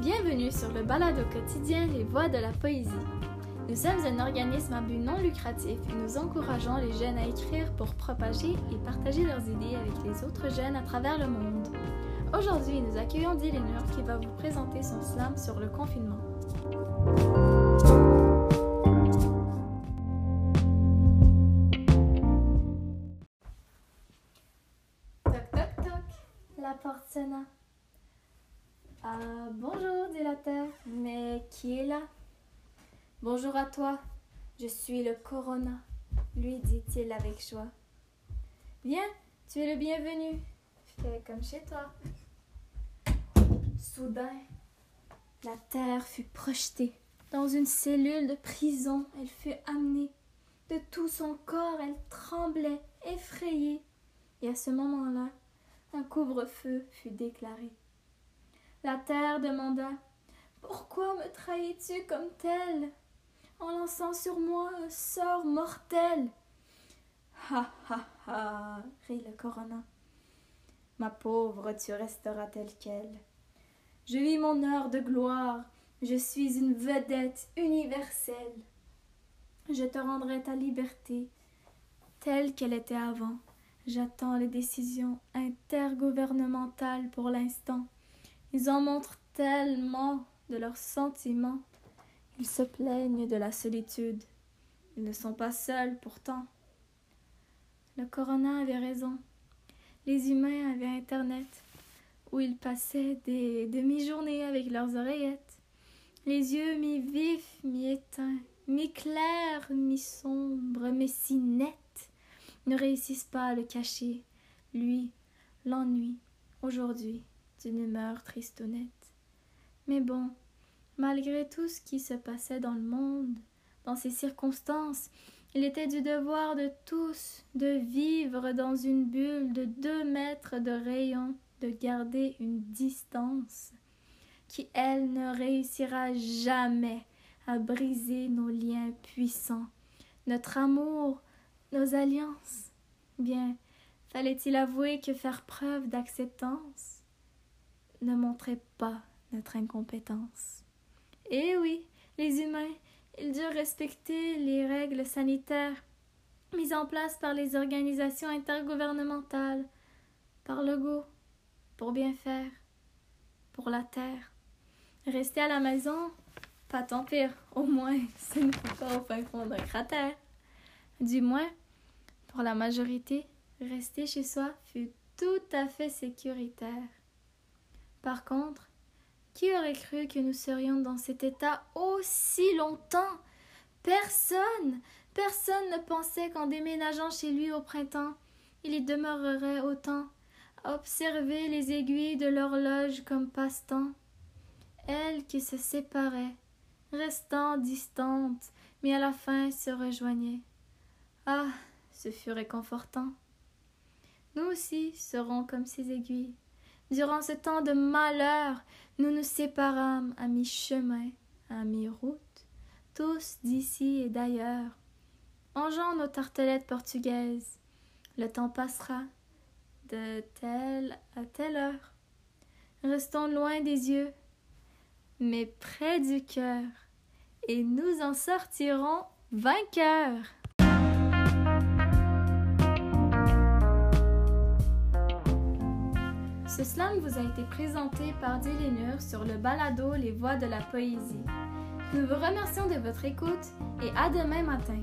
Bienvenue sur le balado quotidien Les Voix de la Poésie. Nous sommes un organisme à but non lucratif et nous encourageons les jeunes à écrire pour propager et partager leurs idées avec les autres jeunes à travers le monde. Aujourd'hui, nous accueillons Dylanur qui va vous présenter son slam sur le confinement. Toc toc toc, la porte sonna. Ah, bonjour, dit la terre. Mais qui est là? Bonjour à toi, je suis le Corona, lui dit-il avec joie. Viens, tu es le bienvenu. Fais comme chez toi. Soudain, la terre fut projetée dans une cellule de prison. Elle fut amenée. De tout son corps, elle tremblait, effrayée. Et à ce moment-là, un couvre-feu fut déclaré. La terre demanda Pourquoi me trahis-tu comme tel en lançant sur moi un sort mortel Ha ha ha rit le corona. Ma pauvre, tu resteras telle qu'elle. Je vis mon heure de gloire, je suis une vedette universelle. Je te rendrai ta liberté telle qu'elle était avant. J'attends les décisions intergouvernementales pour l'instant. Ils en montrent tellement de leurs sentiments. Ils se plaignent de la solitude. Ils ne sont pas seuls pourtant. Le corona avait raison. Les humains avaient Internet, où ils passaient des demi-journées avec leurs oreillettes, les yeux mi-vifs, mi-éteints, mi-clairs, mi-sombres, mais si nets, ne réussissent pas à le cacher. Lui, l'ennui, aujourd'hui, d'une humeur tristonnette. Mais bon, malgré tout ce qui se passait dans le monde, dans ces circonstances, il était du devoir de tous de vivre dans une bulle de deux mètres de rayon, de garder une distance qui, elle, ne réussira jamais à briser nos liens puissants, notre amour, nos alliances. Bien, fallait-il avouer que faire preuve d'acceptance? Ne montrait pas notre incompétence. Eh oui, les humains, ils durent respecter les règles sanitaires mises en place par les organisations intergouvernementales, par le goût, pour bien faire, pour la terre. Rester à la maison, pas tant pire, au moins ce n'est pas au fin fond d'un cratère. Du moins, pour la majorité, rester chez soi fut tout à fait sécuritaire. Par contre, qui aurait cru que nous serions dans cet état aussi longtemps? Personne Personne ne pensait qu'en déménageant chez lui au printemps, il y demeurerait autant, à observer les aiguilles de l'horloge comme passe-temps. Elle qui se séparait, restant distante, mais à la fin se rejoignait. Ah, ce fut réconfortant. Nous aussi serons comme ces aiguilles. Durant ce temps de malheur, nous nous séparâmes à mi-chemin, à mi-route, tous d'ici et d'ailleurs. Mangeons nos tartelettes portugaises. Le temps passera de telle à telle heure. Restons loin des yeux, mais près du cœur, et nous en sortirons vainqueurs. Ce slam vous a été présenté par Dylanur sur le balado Les Voix de la Poésie. Nous vous remercions de votre écoute et à demain matin.